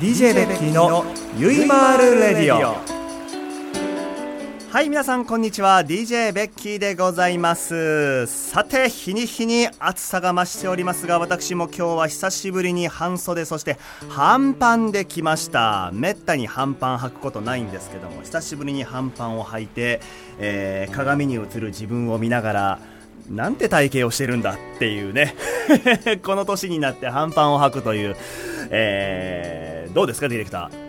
DJ ベッキーのゆいまーるレディオ。はい皆さんこんにちは。DJ ベッキーでございます。さて日に日に暑さが増しておりますが私も今日は久しぶりに半袖そして半パンで来ました。めったに半パン履くことないんですけども久しぶりに半パンを履いて、えー、鏡に映る自分を見ながらなんて体型をしてるんだっていうね この年になって半パンを履くという、えー、どうですかディレクター？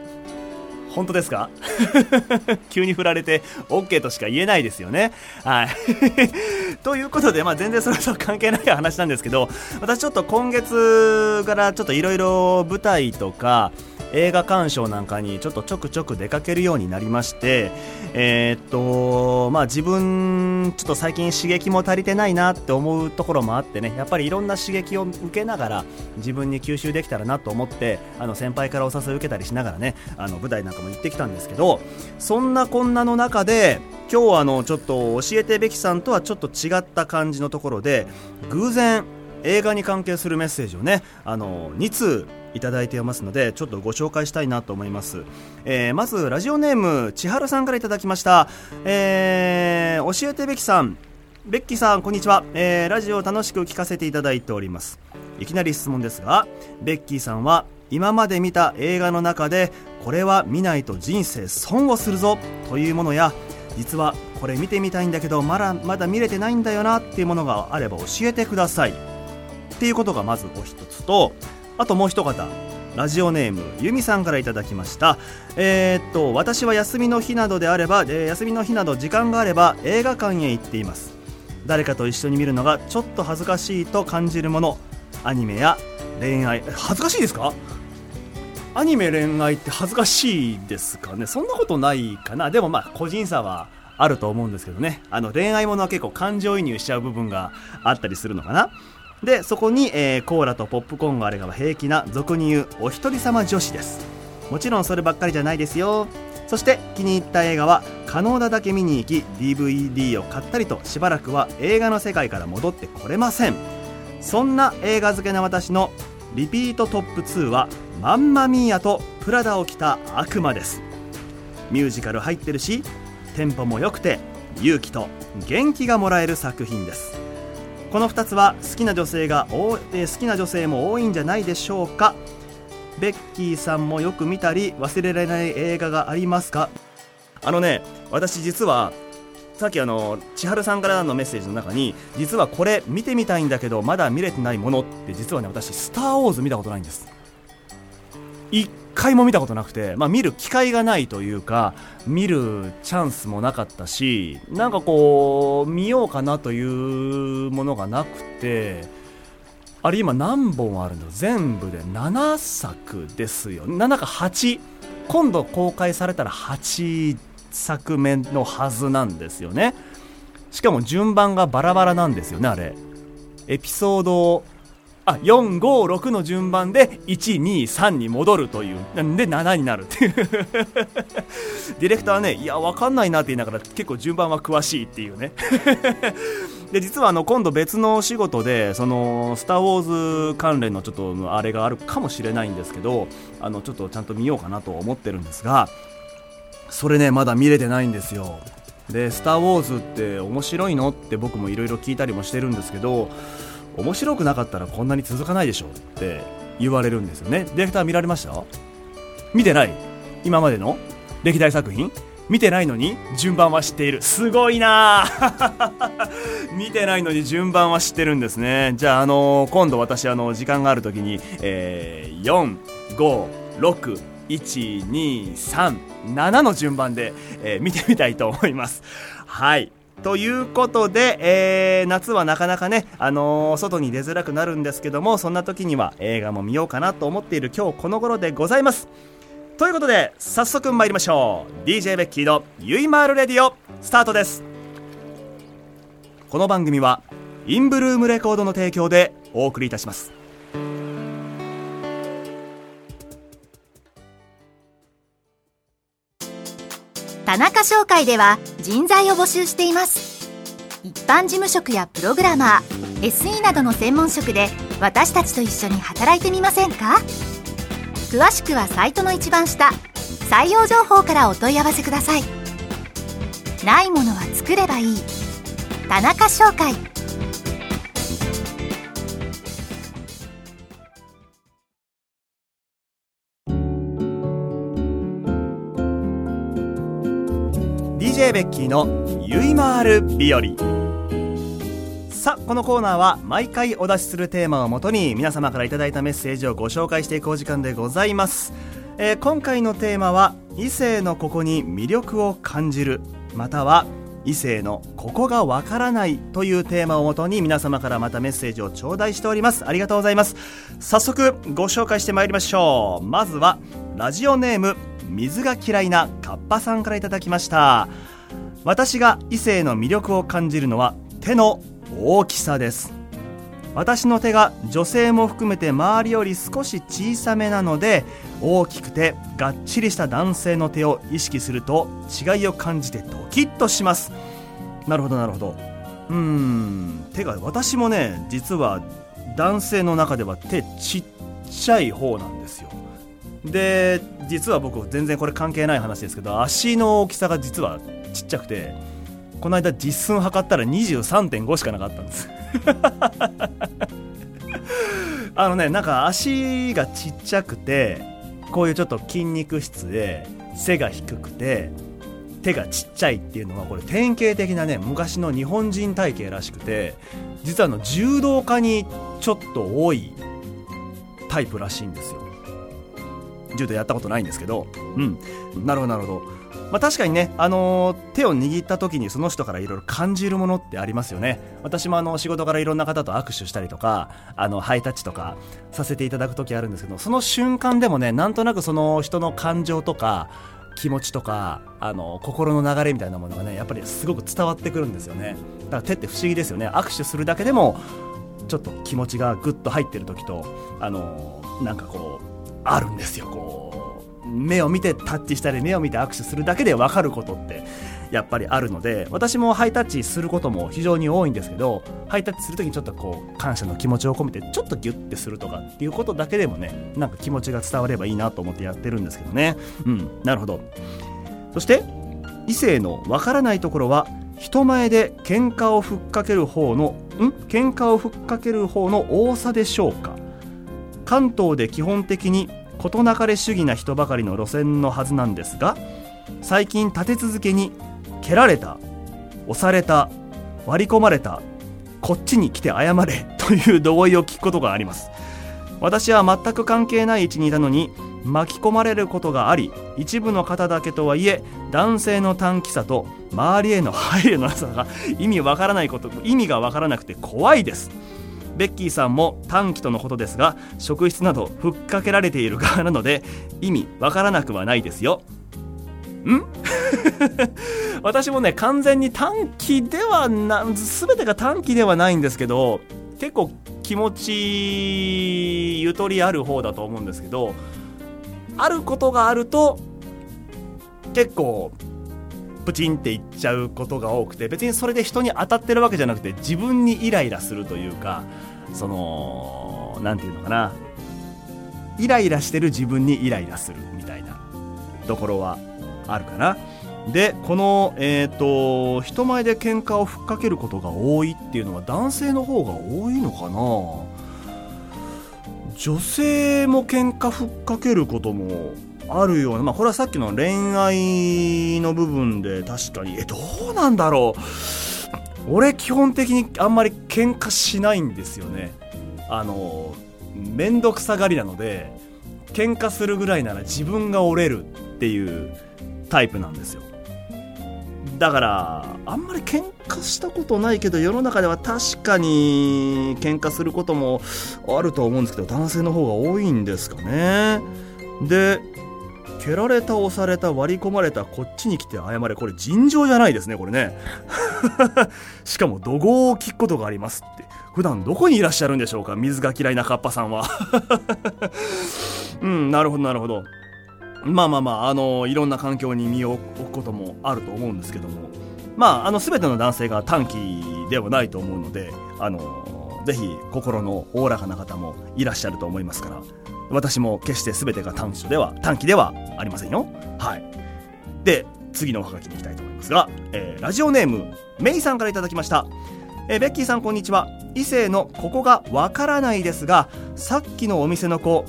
本当ですか？急に振られて OK としか言えないですよね。はい。ということで、まあ、全然それと関係ない話なんですけど、私ちょっと今月からちょっといろいろ舞台とか、映画鑑賞なんかにちょっとちょくちょく出かけるようになりまして、えー、っと、まあ自分、ちょっと最近刺激も足りてないなって思うところもあってね、やっぱりいろんな刺激を受けながら自分に吸収できたらなと思って、あの先輩からお誘い受けたりしながらね、あの舞台なんかも行ってきたんですけど、そんなこんなの中で、今日はあのちょっと教えてべきさんとはちょっと違った感じのところで、偶然映画に関係するメッセージをね、あの2通いただいていますのでちょっとご紹介したいなと思います、えー、まずラジオネーム千春さんからいただきました、えー、教えてべきさん。ベッキーさんこんにちは、えー、ラジオを楽しく聞かせていただいております。いきなり質問ですがベッキーさんは今まで見た映画の中でこれは見ないと人生損をするぞというものや実はこれ見てみたいんだけどまだまだ見れてないんだよなっていうものがあれば教えてください。っていうことがまずお一つとあともう一方ラジオネームゆみさんからいただきました。えー、っと私は休みの日などであれば、えー、休みの日など時間があれば映画館へ行っています。誰かと一緒に見るのがちょっと恥ずかしいと感じるもの。アニメや恋愛恥ずかしいですか？アニメ恋愛って恥ずかしいですかね？そんなことないかな。でもまあ個人差はあると思うんですけどね。あの恋愛ものは結構感情移入しちゃう部分があったりするのかな。でそこに、えー、コーラとポップコーンがあれば平気な俗に言うお一人様女子です。もちろんそればっかりじゃないですよ。そして気に入った映画は可能なだけ見に行き DVD を買ったりとしばらくは映画の世界から戻ってこれません。そんな映画好きな私のリピートトップ2はマンマミーヤとプラダを着た悪魔です。ミュージカル入ってるしテンポも良くて勇気と元気がもらえる作品です。この2つは好きな女性が好きな女性も多いんじゃないでしょうか。ベッキーさんもよく見たり忘れられない映画がありますか？あのね私実はさっきあの千春さんからのメッセージの中に実はこれ見てみたいんだけどまだ見れてないものって実はね私「スター・ウォーズ」見たことないんです。一回も見たことなくて、まあ、見る機会がないというか見るチャンスもなかったしなんかこう見ようかなというものがなくてあれ今何本あるの全部で7作ですよ。7か8今度公開されたら8作目のはずなんですよね。しかも順番がバラバラなんですよねあれ。エピソードあ456の順番で123に戻るという。なんで7になるっていう。ディレクターはねいや分かんないなって言いながら結構順番は詳しいっていうね。で実はあの今度別の仕事でその「スター・ウォーズ」関連のちょっとあれがあるかもしれないんですけどあのちょっとちゃんと見ようかなと思ってるんですがそれねまだ見れてないんですよ。で「スター・ウォーズ」って面白いのって僕もいろいろ聞いたりもしてるんですけど面白くなかったらこんなに続かないでしょって言われるんですよね。ディレクター見られました？見てない。今までの？歴代作品？見てないのに順番は知っている。すごいな！見てないのに順番は知ってるんですね。じゃあ、あのー、今度私、あの時間がある時に、えー、4 5 6 1 2 3 7の順番で、えー、見てみたいと思います。はい。ということで、えー、夏はなかなかね、あのー、外に出づらくなるんですけども、そんな時には映画も見ようかなと思っている今日この頃でございます。ということで、早速参りましょう。DJ ベッキーのゆいまーるレディオ、スタートです。この番組は、インブルームレコードの提供でお送りいたします。田中商会では人材を募集しています。一般事務職やプログラマー SE などの専門職で私たちと一緒に働いてみませんか？詳しくはサイトの一番下採用情報からお問い合わせください。ないものは作ればいい。田中商会。DJ ベッキーのゆいまーる日和。さあこのコーナーは毎回お出しするテーマをもとに皆様からいただいたメッセージをご紹介していくお時間でございます、えー、今回のテーマは異性のここに魅力を感じるまたは異性のここがわからないというテーマをもとに皆様からまたメッセージを頂戴しております。ありがとうございます。早速ご紹介してまいりましょう。まずはラジオネーム水が嫌いなカッパさんからいただきました。私が異性の魅力を感じるのは手の大きさです。私の手が女性も含めて周りより少し小さめなので大きくてがっちりした男性の手を意識すると違いを感じてドキッとします。なるほどなるほど。うーん。手が私もね実は男性の中では手ちっちゃい方なんですよ。で実は僕全然これ関係ない話ですけど足の大きさが実はちっちゃくてこの間実寸測ったら23.5しかなかったんです。あのねなんか足がちっちゃくてこういうちょっと筋肉質で背が低くて手がちっちゃいっていうのはこれ典型的なね昔の日本人体型らしくて実はあの柔道家にちょっと多いタイプらしいんですよ。柔道やったことないんですけど。うん。なるほどなるほど。まあ、確かにね、あのー、手を握った時にその人からいろいろ感じるものってありますよね。私もあの仕事からいろんな方と握手したりとかあのハイタッチとかさせていただく時あるんですけどその瞬間でもねなんとなくその人の感情とか気持ちとかあの心の流れみたいなものがねやっぱりすごく伝わってくるんですよね。だから手って不思議ですよね。握手するだけでもちょっと気持ちがぐっと入ってる時とあのなんかこうあるんですよ。こう目を見てタッチしたり目を見て握手するだけで分かることってやっぱりあるので私もハイタッチすることも非常に多いんですけどハイタッチする時にちょっとこう感謝の気持ちを込めてちょっとギュッてするとかっていうことだけでもねなんか気持ちが伝わればいいなと思ってやってるんですけどね。うんなるほど。そして異性のわからないところは人前で喧嘩をふっかける方のん？喧嘩をふっかける方の多さでしょうか？関東で基本的に事なかれ主義な人ばかりの路線のはずなんですが最近立て続けに蹴られた押された割り込まれたこっちに来て謝れ という同意を聞くことがあります。私は全く関係ない位置にいたのに巻き込まれることがあり一部の方だけとはいえ男性の短気さと周りへの配慮のなさが意味わからないこと意味がわからなくて怖いです。ベッキーさんも短期とのことですが職質などふっかけられている側なので意味わからなくはないですよ。ん？私もね完全に短期ではな全てが短期ではないんですけど結構気持ちゆとりある方だと思うんですけどあることがあると結構プチンっていっちゃうことが多くて別にそれで人に当たってるわけじゃなくて自分にイライラするというかその何て言うのかなイライラしてる自分にイライラするみたいなところはあるかな。でこの、えーと、人前で喧嘩をふっかけることが多いっていうのは男性の方が多いのかな女性も喧嘩ふっかけることもあるような、まあ、これはさっきの恋愛の部分で確かにえどうなんだろう。俺基本的にあんまり喧嘩しないんですよね。あの面倒くさがりなので喧嘩するぐらいなら自分が折れるっていうタイプなんですよ。だからあんまり喧嘩したことないけど世の中では確かに喧嘩することもあると思うんですけど男性の方が多いんですかね。で蹴られた押された割り込まれたこっちに来て謝れ。これ尋常じゃないですねこれね。しかも怒号を聞くことがありますって。普段どこにいらっしゃるんでしょうか水が嫌いなカッパさんは。うんなるほどなるほど。まあまあまああのいろんな環境に身を置くこともあると思うんですけども。まああの全ての男性が短期ではないと思うのであのぜひ心のおおらかな方もいらっしゃると思いますから。私も決して全てが短所では短期ではありませんよ。はい。で次のおはがきに行きたいと思いますが、えー、ラジオネームメイさんからいただきました。えー、ベッキーさんこんにちは。異性のここがわからないですがさっきのお店の子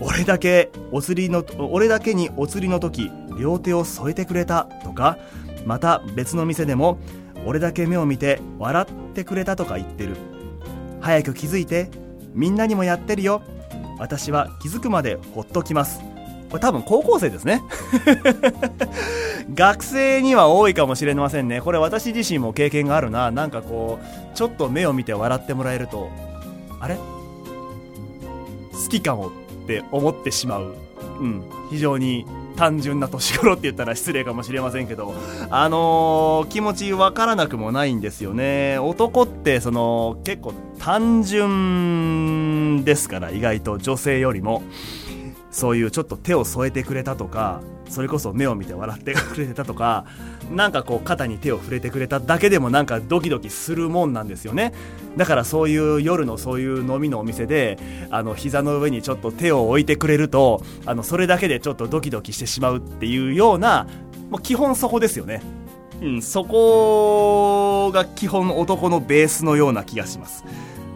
俺だけお釣りの俺だけにお釣りの時両手を添えてくれたとかまた別の店でも俺だけ目を見て笑ってくれたとか言ってる。早く気づいてみんなにもやってるよ。私は気づくまでほっときます。これ多分高校生ですね。学生には多いかもしれませんね。これ私自身も経験があるな。なんかこうちょっと目を見て笑ってもらえるとあれ？好きかもって思ってしまう、うん、非常に単純な年頃って言ったら失礼かもしれませんけど。あのー、気持ちわからなくもないんですよね。男ってその結構単純ですから意外と女性よりもそういうちょっと手を添えてくれたとかそれこそ目を見て笑ってくれてたとかなんかこう肩に手を触れてくれただけでもなんかドキドキするもんなんですよね。だからそういう夜のそういう飲みのお店であの膝の上にちょっと手を置いてくれるとあのそれだけでちょっとドキドキしてしまうっていうようなもう基本そこですよね。うん、そこが基本男のベースのような気がします。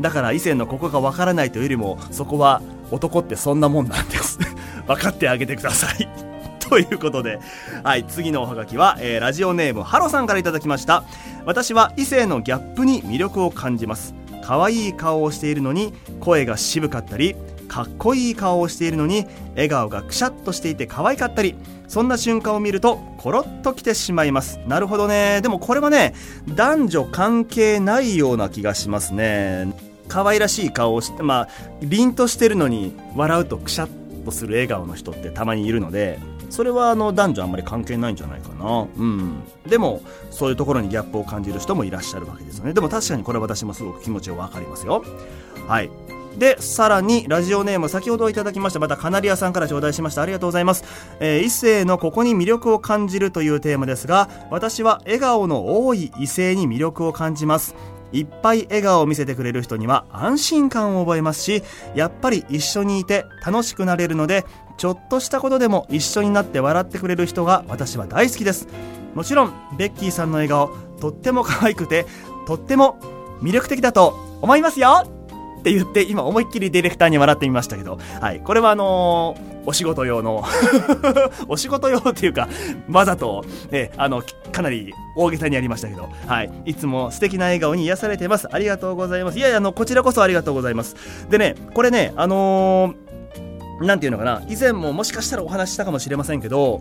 だから異性のここがわからないというよりもそこは男ってそんなもんなんです。分かってあげてください。ということで、はい、次のおはがきは、えー、ラジオネームハロさんから頂きました。私は異性のギャップに魅力を感じます。可愛い顔をしているのに声が渋かったりかっこいい顔をしているのに笑顔がくしゃっとしていて可愛かったりそんな瞬間を見るとコロッときてしまいます。なるほどね。でもこれはね男女関係ないような気がしますね。可愛らしい顔をしてまあ凛としてるのに笑うとくしゃっとする笑顔の人ってたまにいるのでそれはあの男女あんまり関係ないんじゃないかな。うん。でもそういうところにギャップを感じる人もいらっしゃるわけですよね。でも確かにこれ私もすごく気持ちは分かりますよ。はい。でさらにラジオネーム先ほどいただきましたまたカナリアさんから頂戴しました。ありがとうございます、えー、異性のここに魅力を感じるというテーマですが私は笑顔の多い異性に魅力を感じます。いっぱい笑顔を見せてくれる人には安心感を覚えますしやっぱり一緒にいて楽しくなれるのでちょっとしたことでも一緒になって笑ってくれる人が私は大好きです。もちろんベッキーさんの笑顔とっても可愛くてとっても魅力的だと思いますよ。って言って今思いっきりディレクターに笑ってみましたけど、はい、これはあのー、お仕事用の お仕事用っていうかわざと、ね、あのかなり大げさにやりましたけど、はい、いつも素敵な笑顔に癒されてます。ありがとうございます。いやいやあのこちらこそありがとうございます。でねこれねあのー、なんていうのかな。以前ももしかしたらお話したかもしれませんけど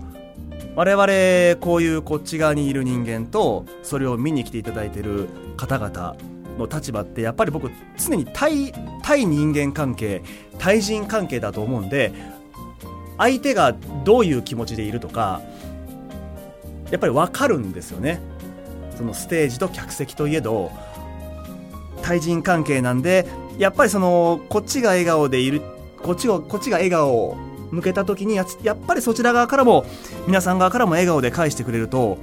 我々こういうこっち側にいる人間とそれを見に来ていただいてる方々の立場ってやっぱり僕常に対対人間関係対人関係だと思うんで相手がどういう気持ちでいるとかやっぱり分かるんですよね。そのステージと客席といえど対人関係なんでやっぱりそのこっちが笑顔でいるこっちをこっちが笑顔を向けた時にやっぱりそちら側からも皆さん側からも笑顔で返してくれると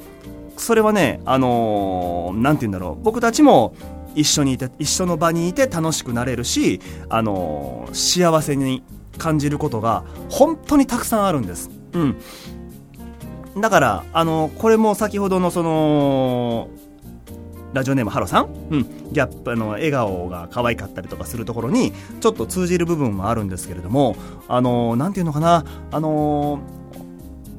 それはねあの何、ー、て言うんだろう。僕たちも一緒にいて一緒の場にいて楽しくなれるし、あの幸せに感じることが本当にたくさんあるんです。うん。だから、あのこれも先ほどのその、ラジオネームハロさん、うん、ギャップの笑顔が可愛かったりとかするところにちょっと通じる部分もあるんですけれどもあのなんていうのかな？あの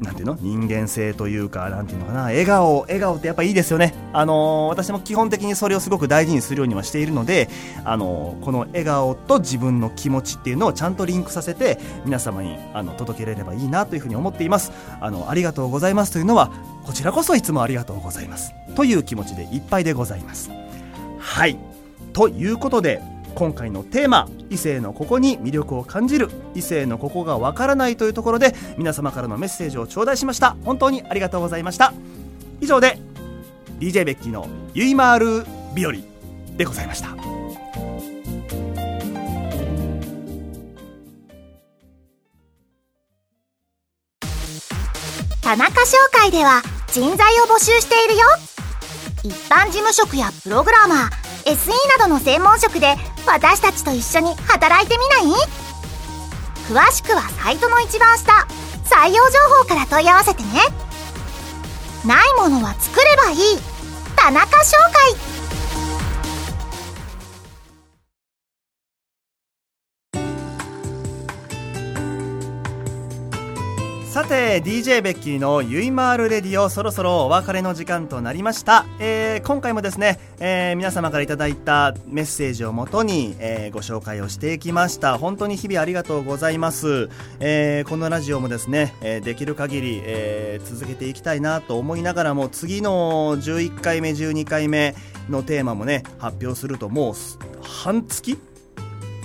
なんていうの？人間性というか、なんていうのかな、笑顔、笑顔ってやっぱいいですよね。あのー、私も基本的にそれをすごく大事にするようにはしているので、あのー、この笑顔と自分の気持ちっていうのをちゃんとリンクさせて、皆様にあの届けられればいいなというふうに思っています。あの、ありがとうございますというのは、こちらこそいつもありがとうございます。という気持ちでいっぱいでございます。はい。ということで、今回のテーマ異性のここに魅力を感じる異性のここがわからないというところで皆様からのメッセージを頂戴しました。本当にありがとうございました。以上で DJ ベッキーのゆいまーる日和でございました。田中商会では人材を募集しているよ。一般事務職やプログラマー SE などの専門職で私たちと一緒に働いてみない？詳しくはサイトの一番下採用情報から問い合わせてね。ないものは作ればいい。田中紹介て DJ ベッキーのゆいまーるレディオそろそろお別れの時間となりました、えー、今回もですね、えー、皆様からいいたメッセージをもとに、えー、ご紹介をしていきました。本当に日々ありがとうございます、えこのラジオもですね、えできる限り、え続けていきたいなと思いながらも次の11回目12回目のテーマもね発表するともう半月？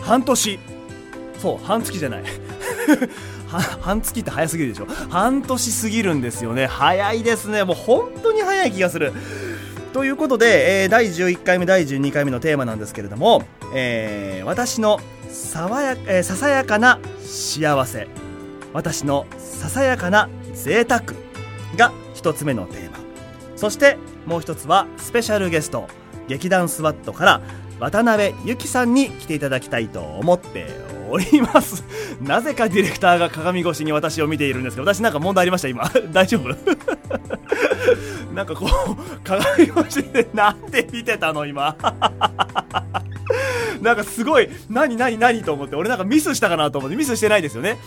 半年？そう半月じゃない。半月って早すぎるでしょ。半年過ぎるんですよね。早いですね。もう本当に早い気がする。ということで、えー、第11回目第12回目のテーマなんですけれども、えー、私の爽や、えー、ささやかな幸せ。私のささやかな贅沢が一つ目のテーマ。そしてもう一つはスペシャルゲスト劇団スワットから渡辺由紀さんに来ていただきたいと思っております。おります。なぜかディレクターが鏡越しに私を見ているんですけど私なんか問題ありました今。大丈夫？なんかこう鏡越しでなんで見てたの今。なんかすごい何何何と思って俺なんかミスしたかなと思ってミスしてないですよね。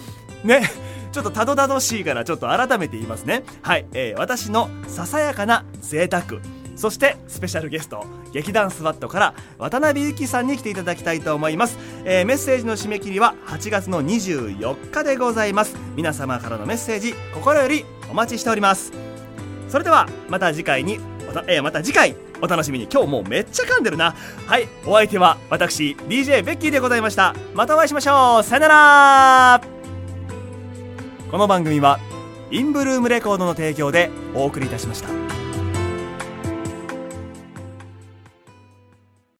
ね。ちょっとたどたどしいからちょっと改めて言いますね。はい、えー、私のささやかな贅沢。そしてスペシャルゲスト劇団スワットから渡辺由紀さんに来ていただきたいと思います、えー、メッセージの締め切りは8月の24日でございます。皆様からのメッセージ心よりお待ちしております。それではまた次回にえー、また次回お楽しみに。今日もうめっちゃ噛んでるな。はいお相手は私 DJ ベッキーでございました。またお会いしましょう。さよなら。この番組はインブルームレコードの提供でお送りいたしました。